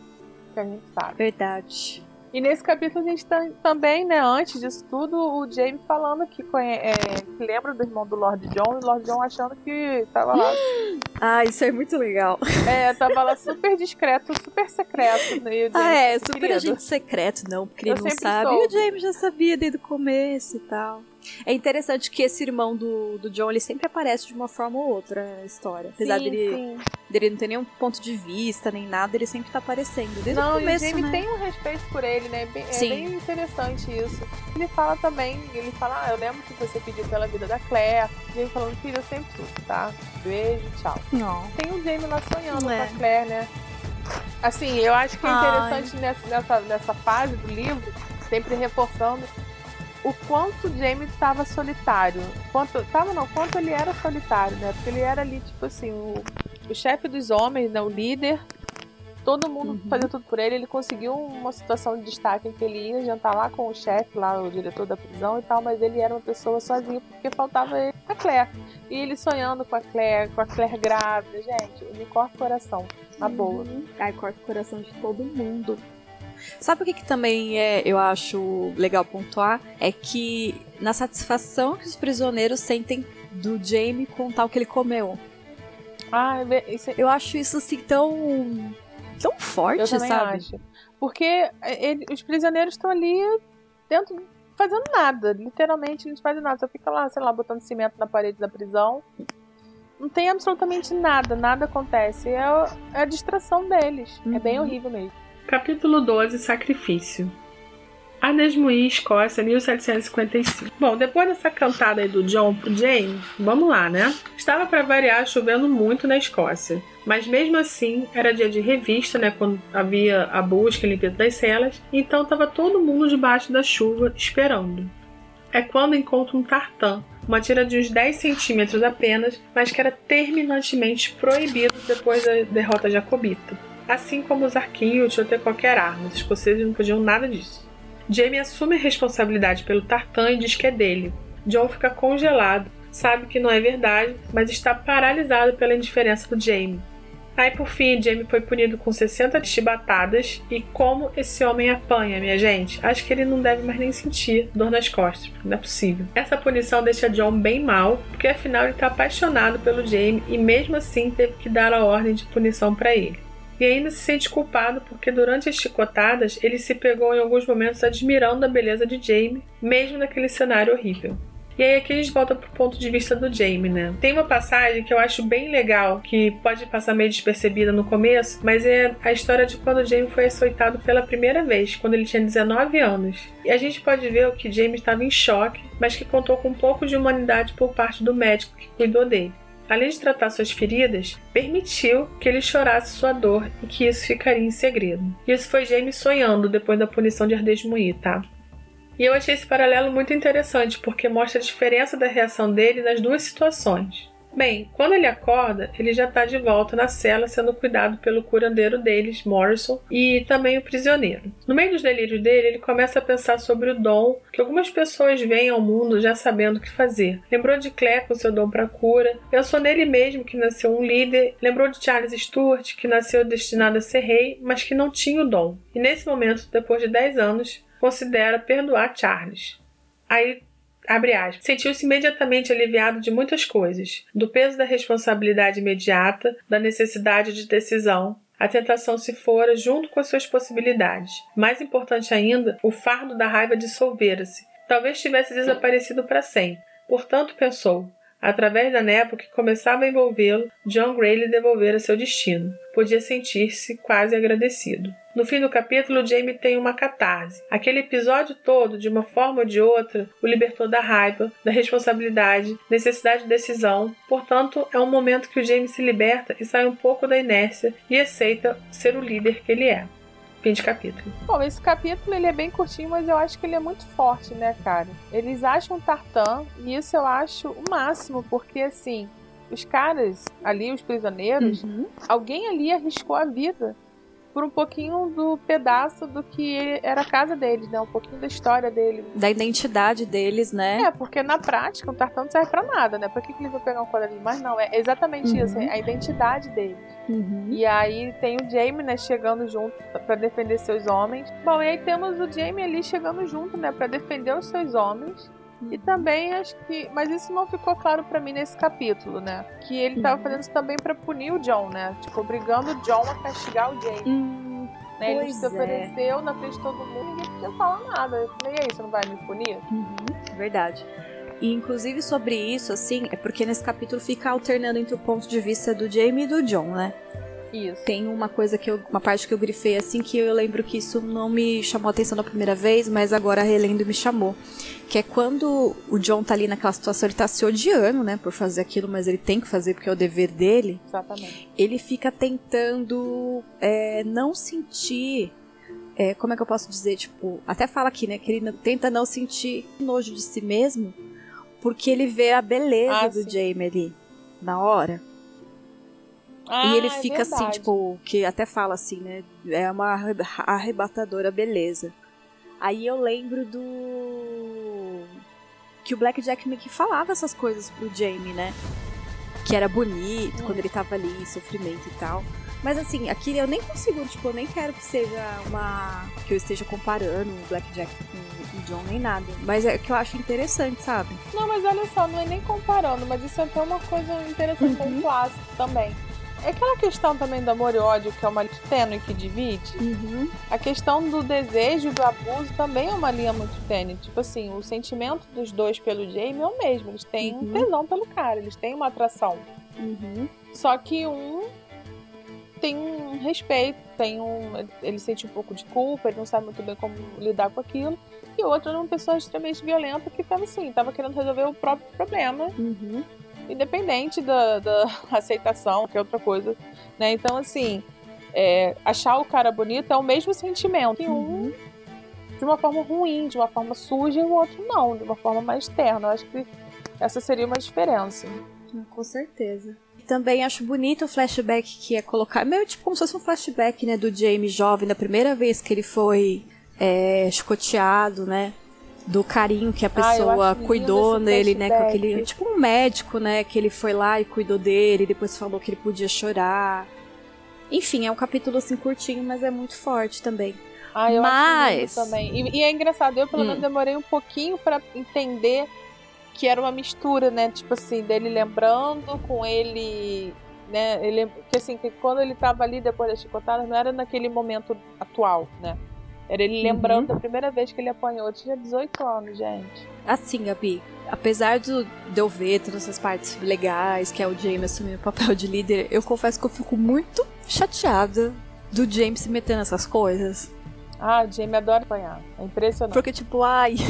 que a gente sabe. Verdade. E nesse capítulo a gente tá, também, né, antes disso tudo, o Jamie falando que, é, que lembra do irmão do Lord John, e o Lord John achando que tava lá, Ah, isso é muito legal. é, tava lá super discreto, super secreto. Né, o Ah, é, super querido, agente secreto, não, porque Eu ele não sabe. soube. E o James já sabia desde o começo e tal. É interessante que esse irmão do, do John, ele sempre aparece de uma forma ou outra na história. Apesar sim, dele, sim. dele não ter nenhum ponto de vista, nem nada, ele sempre tá aparecendo. Desde Não, o começo, e né? tem um respeito por ele, né? Bem- É Sim. bem interessante isso. Ele fala também, ele fala, ah, eu lembro que você pediu pela vida da Claire. O Jamie falando, filho, eu sempre tudo, tá? Beijo, tchau. Não. Tem o Jamie lá sonhando É. com a Claire, né? Assim, eu acho que é interessante nessa, nessa, nessa fase do livro, sempre reforçando o quanto o Jamie estava solitário. Quanto, tava não, quanto ele era solitário, né? Porque ele era ali, tipo assim, o, o chefe dos homens, né? O líder. Todo mundo Uhum. fazia tudo por ele. Ele conseguiu uma situação de destaque em que ele ia jantar lá com o chefe, lá, o diretor da prisão e tal, mas ele era uma pessoa sozinho porque faltava ele, a Claire. E ele sonhando com a Claire, com a Claire grávida. Gente, me corta o coração. Na boa. Uhum. Ai, corta o coração de todo mundo. Sabe o que, que também é, eu acho legal pontuar? É que na satisfação que os prisioneiros sentem do Jamie contar o que ele comeu. Ah, isso, Eu acho isso assim tão. tão forte, eu também sabe? acho. Porque é, ele- os prisioneiros estão ali dentro, fazendo nada. Literalmente, eles fazem nada. Só fica lá, sei lá, botando cimento na parede da prisão. Não tem absolutamente nada, nada acontece. É, a- é a distração deles. É bem Uhum. horrível mesmo. Capítulo 12 Sacrifício Adesmoí, Escócia, 1755. Bom, depois dessa cantada aí do John pro Jane, vamos lá, né? Estava para variar chovendo muito na Escócia, mas mesmo assim era dia de revista, né? Quando havia a busca e limpeza das celas, então estava todo mundo debaixo da chuva esperando. É quando encontra um tartan, uma tira de uns 10 centímetros apenas, mas que era terminantemente proibido depois da derrota jacobita assim como os arquinhos ou ter qualquer arma. Os escoceses não podiam nada disso. Jamie assume a responsabilidade pelo tartan e diz que é dele. John fica congelado, sabe que não é verdade, mas está paralisado pela indiferença do Jamie. Aí por fim, Jamie foi punido com 60 chibatadas e como esse homem apanha, minha gente? Acho que ele não deve mais nem sentir dor nas costas, não é possível. Essa punição deixa John bem mal, porque afinal ele está apaixonado pelo Jamie e mesmo assim teve que dar a ordem de punição para ele e ainda se sente culpado porque durante as chicotadas ele se pegou em alguns momentos admirando a beleza de Jamie, mesmo naquele cenário horrível. E aí aqui a gente volta pro ponto de vista do Jamie, né? Tem uma passagem que eu acho bem legal, que pode passar meio despercebida no começo, mas é a história de quando o Jamie foi açoitado pela primeira vez, quando ele tinha 19 anos. E a gente pode ver que Jamie estava em choque, mas que contou com um pouco de humanidade por parte do médico que cuidou dele além de tratar suas feridas, permitiu que ele chorasse sua dor e que isso ficaria em segredo. Isso foi James sonhando depois da punição de Ardesmuí, tá? E eu achei esse paralelo muito interessante porque mostra a diferença da reação dele nas duas situações. Bem, quando ele acorda, ele já está de volta na cela sendo cuidado pelo curandeiro deles, Morrison, e também o prisioneiro. No meio dos delírios dele, ele começa a pensar sobre o dom que algumas pessoas veem ao mundo já sabendo o que fazer. Lembrou de Claire com seu dom para cura, pensou nele mesmo que nasceu um líder, lembrou de Charles Stuart que nasceu destinado a ser rei, mas que não tinha o dom. E nesse momento, depois de 10 anos, considera perdoar Charles. Aí Sentiu-se imediatamente aliviado de muitas coisas: do peso da responsabilidade imediata, da necessidade de decisão, a tentação se fora junto com as suas possibilidades. Mais importante ainda, o fardo da raiva dissolvera-se. Talvez tivesse desaparecido para sempre. Portanto, pensou, Através da névoa que começava a envolvê-lo, John Gray lhe devolvera seu destino. Podia sentir-se quase agradecido. No fim do capítulo, Jamie tem uma catarse. Aquele episódio todo, de uma forma ou de outra, o libertou da raiva, da responsabilidade, necessidade de decisão. Portanto, é um momento que o Jamie se liberta e sai um pouco da inércia e aceita ser o líder que ele é. Fim de capítulo. Bom, esse capítulo ele é bem curtinho, mas eu acho que ele é muito forte, né, cara? Eles acham Tartan, e isso eu acho o máximo, porque assim, os caras ali, os prisioneiros, uhum. alguém ali arriscou a vida por um pouquinho do pedaço do que era a casa deles, né? Um pouquinho da história deles. Da identidade deles, né? É, porque na prática o tartão não serve pra nada, né? Pra que, que eles vão pegar um quadradinho? Mas não, é exatamente uhum. isso, é a identidade deles. Uhum. E aí tem o Jamie, né, chegando junto para defender seus homens. Bom, e aí temos o Jamie ali chegando junto, né, para defender os seus homens. E também acho que. Mas isso não ficou claro para mim nesse capítulo, né? Que ele tava uhum. fazendo isso também para punir o John, né? Tipo, obrigando o John a castigar o James. Hum, né? Ele se é. ofereceu é. na frente de todo mundo e ninguém podia falar nada. E aí, você não vai me punir? Uhum, verdade. E inclusive sobre isso, assim, é porque nesse capítulo fica alternando entre o ponto de vista do Jamie e do John, né? Isso. Tem uma coisa que eu. Uma parte que eu grifei assim que eu lembro que isso não me chamou atenção da primeira vez, mas agora relendo me chamou. Que é quando o John tá ali naquela situação, ele tá se odiando, né, por fazer aquilo, mas ele tem que fazer porque é o dever dele. Exatamente. Ele fica tentando é, não sentir. É, como é que eu posso dizer? Tipo, até fala aqui, né, que ele tenta não sentir nojo de si mesmo, porque ele vê a beleza ah, do sim. Jamie ali na hora. Ah, e ele é fica é assim, tipo, que até fala assim, né? É uma arrebatadora beleza. Aí eu lembro do. Que o Blackjack meio que falava essas coisas pro Jamie, né? Que era bonito hum. quando ele tava ali em sofrimento e tal. Mas assim, aqui eu nem consigo, tipo, eu nem quero que seja uma. que eu esteja comparando o Blackjack com o John nem nada. Mas é que eu acho interessante, sabe? Não, mas olha só, não é nem comparando, mas isso é até uma coisa interessante, uhum. clássico também é aquela questão também do amor e ódio, que é uma linha tênue que divide. Uhum. A questão do desejo e do abuso também é uma linha muito tênue. Tipo assim, o sentimento dos dois pelo Jamie é o mesmo. Eles têm uhum. um tesão pelo cara, eles têm uma atração. Uhum. Só que um tem um respeito, tem um. Ele sente um pouco de culpa, ele não sabe muito bem como lidar com aquilo. E o outro é uma pessoa extremamente violenta que estava assim, estava querendo resolver o próprio problema. Uhum independente da, da aceitação, que é outra coisa, né? Então, assim, é, achar o cara bonito é o mesmo sentimento. E um uhum. de uma forma ruim, de uma forma suja, e o outro não, de uma forma mais terna. Eu acho que essa seria uma diferença. Ah, com certeza. Também acho bonito o flashback que é colocar, meio tipo como se fosse um flashback, né, do Jamie jovem, da primeira vez que ele foi é, chicoteado, né? Do carinho que a ah, pessoa ah, cuidou nele, né? Com aquele. Tipo um médico, né? Que ele foi lá e cuidou dele, depois falou que ele podia chorar. Enfim, é um capítulo assim curtinho, mas é muito forte também. Ah, eu mas... acho também. E, e, é engraçado, eu pelo hum. menos demorei um pouquinho para entender que era uma mistura, né? Tipo assim, dele lembrando com ele. Né, ele, que assim, que quando ele tava ali depois da chicotada, não era naquele momento atual, né? Era ele lembrando uhum. da primeira vez que ele apanhou. Eu tinha 18 anos, gente. Assim, Gabi, apesar de eu ver todas essas partes legais, que é o James assumir o papel de líder, eu confesso que eu fico muito chateada do James se meter nessas coisas. Ah, o James adora apanhar. É impressionante. Porque, tipo, ai.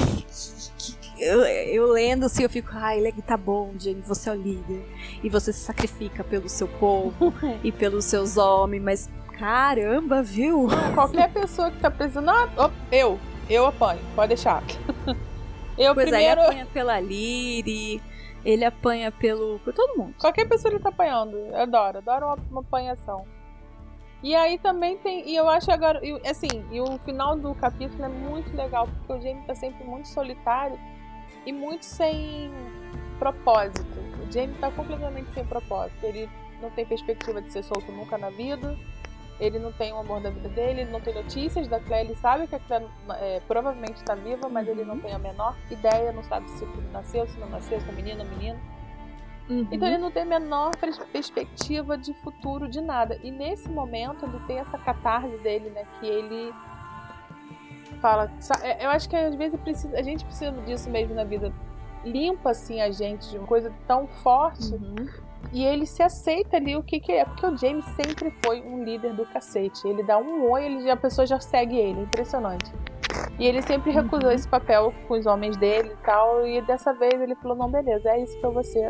Eu, eu, lendo assim, eu fico, ai, tá bom, James, você é o líder. E você se sacrifica pelo seu povo e pelos seus homens, mas Caramba, viu? Qualquer pessoa que tá precisando. Ah, eu, eu apanho, pode deixar. Eu pois primeiro. Ele apanha pela Liri, ele apanha pelo. por todo mundo. Qualquer pessoa ele tá apanhando. Eu adoro, adoro uma, uma apanhação. E aí também tem. E eu acho agora. E, assim, e o final do capítulo é muito legal, porque o Jamie tá sempre muito solitário e muito sem propósito. O Jamie tá completamente sem propósito. Ele não tem perspectiva de ser solto nunca na vida Ele não tem o amor da vida dele, ele não tem notícias da Claire, ele sabe que a Claire é, provavelmente está viva, mas ele não Uhum. tem a menor ideia, não sabe se o filho nasceu, se não nasceu, se é menino ou menino. Uhum. Então ele não tem a menor pers- perspectiva de futuro de nada. E nesse momento ele tem essa catarse dele, né? Que ele fala. é, Eu acho que às vezes precisa, a gente precisa disso mesmo na vida. Limpa assim a gente de uma coisa tão forte Uhum. E ele se aceita ali o que, que é. Porque o James sempre foi um líder do cacete. Ele dá um oi, ele, a pessoa já segue ele. Impressionante. E ele sempre recusou Uhum. esse papel com os homens dele e tal. E dessa vez ele falou: não, beleza, é isso que eu vou ser.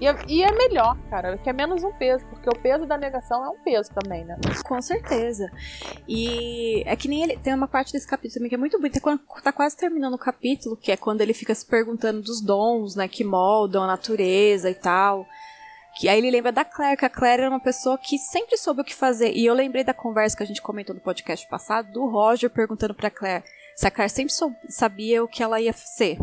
E é, e é melhor, cara, que é menos um peso, porque o peso da negação é um peso também, né? Com certeza. E é que nem ele. Tem uma parte desse capítulo também que é muito bonita. Quando tá quase terminando o capítulo, que é quando ele fica se perguntando dos dons, né? Que moldam a natureza e tal. Que aí ele lembra da Claire, que a Claire era uma pessoa que sempre soube o que fazer. E eu lembrei da conversa que a gente comentou no podcast passado, do Roger perguntando pra Claire se a Claire sempre sabia o que ela ia ser,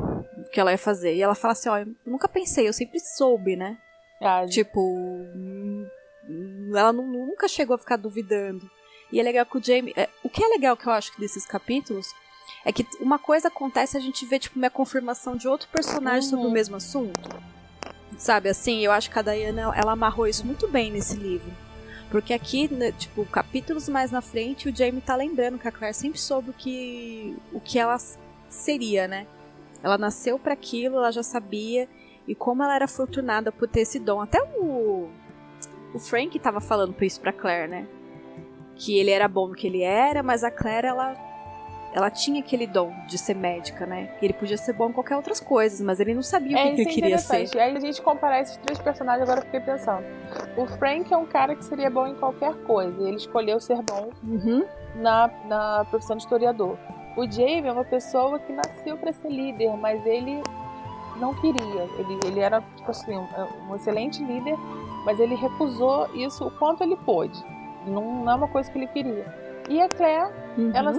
que ela ia fazer. E ela fala assim: ó, eu nunca pensei, eu sempre soube, né? Ah, Tipo, hum, ela nu- nunca chegou a ficar duvidando. E é legal que o Jamie. é, o que é legal que eu acho desses capítulos é que uma coisa acontece e a gente vê, tipo, uma confirmação de outro personagem sobre o Uhum. mesmo assunto. Sabe, assim, eu acho que a Diana, ela amarrou isso muito bem nesse livro. Porque aqui, né, tipo, capítulos mais na frente, o Jamie tá lembrando que a Claire sempre soube o que, o que ela seria, né? Ela nasceu para aquilo, ela já sabia. E como ela era afortunada por ter esse dom. Até o, o Frank tava falando isso pra Claire, né? Que ele era bom no que ele era, mas a Claire, ela, ela tinha aquele dom de ser médica, né? Ele podia ser bom em qualquer outras coisas, mas ele não sabia o É, que, ele é queria ser. E aí a gente comparar esses três personagens, agora eu fiquei pensando. O Frank é um cara que seria bom em qualquer coisa. e Ele escolheu ser bom Uhum. na, na profissão de historiador. O Jamie é uma pessoa que nasceu para ser líder, mas ele não queria. Ele, ele era, tipo assim, um, excelente líder, mas ele recusou isso o quanto ele pôde. Não, não é uma coisa que ele queria. E a Claire, Uhum. ela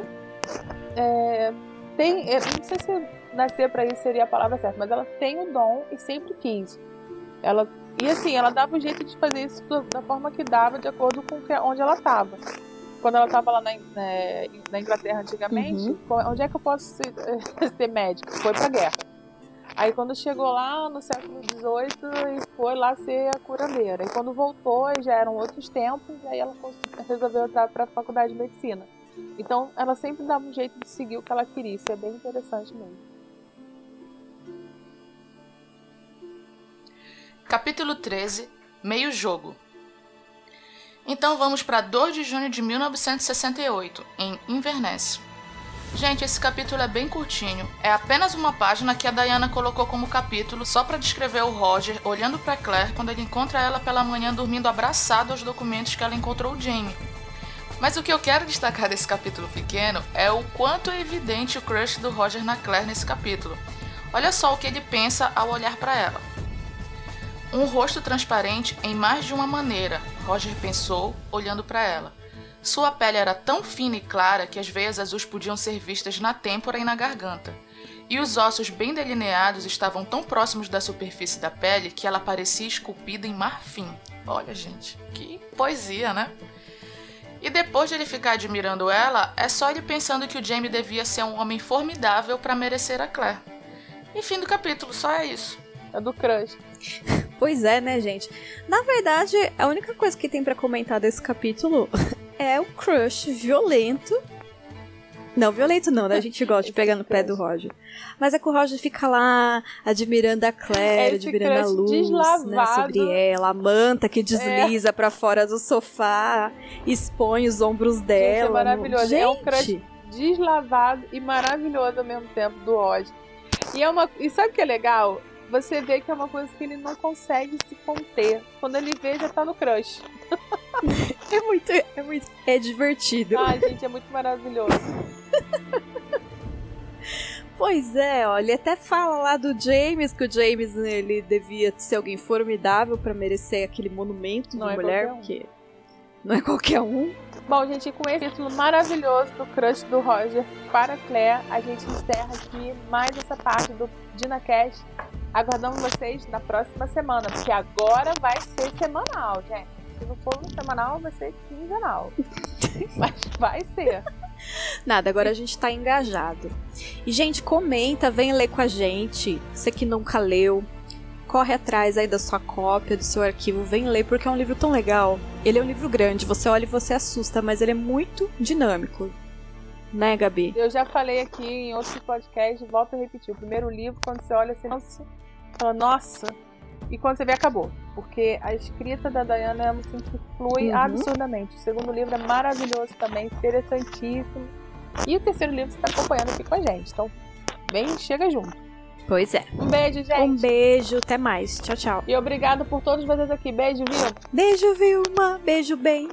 é, tem. Eu não sei se nascer para isso seria a palavra certa, mas ela tem o dom e sempre quis. Ela, e assim, ela dava um jeito de fazer isso da forma que dava, de acordo com que, onde ela estava. Quando ela estava lá na, né, na Inglaterra antigamente, Uhum. onde é que eu posso ser, ser médica? Foi pra guerra. Aí quando chegou lá no século XVIII, e foi lá ser a curandeira. E quando voltou, já eram outros tempos, aí ela resolveu entrar para a faculdade de medicina. Então ela sempre dava um jeito de seguir o que ela queria. Isso é bem interessante mesmo. Capítulo 13 Meio Jogo Então vamos para 2 de junho de 1968, em Inverness. Gente, esse capítulo é bem curtinho. É apenas uma página que a Diana colocou como capítulo só para descrever o Roger olhando para Claire quando ele encontra ela pela manhã dormindo abraçado aos documentos que ela encontrou o Jamie. Mas o que eu quero destacar desse capítulo pequeno é o quanto é evidente o crush do Roger na Claire nesse capítulo. Olha só o que ele pensa ao olhar para ela. Um rosto transparente em mais de uma maneira, Roger pensou, olhando para ela. Sua pele era tão fina e clara que as veias azuis podiam ser vistas na têmpora e na garganta. E os ossos bem delineados estavam tão próximos da superfície da pele que ela parecia esculpida em marfim. Olha, gente, que poesia, né? E depois de ele ficar admirando ela, é só ele pensando que o Jamie devia ser um homem formidável para merecer a Claire. E fim do capítulo, só é isso. É do crush. Pois é, né, gente? Na verdade, a única coisa que tem pra comentar desse capítulo é o crush violento. Não, violento não, né? A gente gosta de pegar no pé do. Roger. Mas é que o Roger fica lá admirando a Claire, Esse admirando a luz né, sobre ela, a manta que desliza pra fora do sofá, expõe os ombros dela. é maravilhoso. Gente, É um crush deslavado e maravilhoso ao mesmo tempo do Roger. E, é uma, e sabe o que é legal? Você vê que é uma coisa que ele não consegue se conter. Quando ele vê, já tá no crush. é muito, é muito, é divertido. Ai, gente, é muito maravilhoso. Pois é, ó, ele até fala lá do James que o James ele devia ser alguém formidável pra merecer aquele monumento Não de é mulher, um. porque não é qualquer um. Bom, gente, com esse título maravilhoso do crush do Roger para Claire, a gente encerra aqui mais essa parte do DinaCast. Aguardamos vocês na próxima semana, porque agora vai ser semanal, gente. Se não for semanal, vai ser quinzenal. Mas vai ser. Nada, agora a gente tá engajado. E, gente, comenta, vem ler com a gente. Você que nunca leu, corre atrás aí da sua cópia, do seu arquivo, vem ler, porque é um livro tão legal. Ele é um livro grande, você olha e você assusta, mas ele é muito dinâmico. Né, Gabi? Eu já falei aqui em outros podcasts, volto a repetir. O primeiro livro, quando você olha assim, nossa, fala, nossa, e quando você vê, acabou. Porque a escrita da Diana assim, que flui Uhum. absurdamente. O segundo livro é maravilhoso também, interessantíssimo. E o terceiro livro você está acompanhando aqui com a gente. Então, vem, chega junto. Pois é. Um beijo, gente. Um beijo, até mais. Tchau, tchau. E obrigado por todos vocês aqui. Beijo, viu? Beijo, Vilma. Beijo, bem.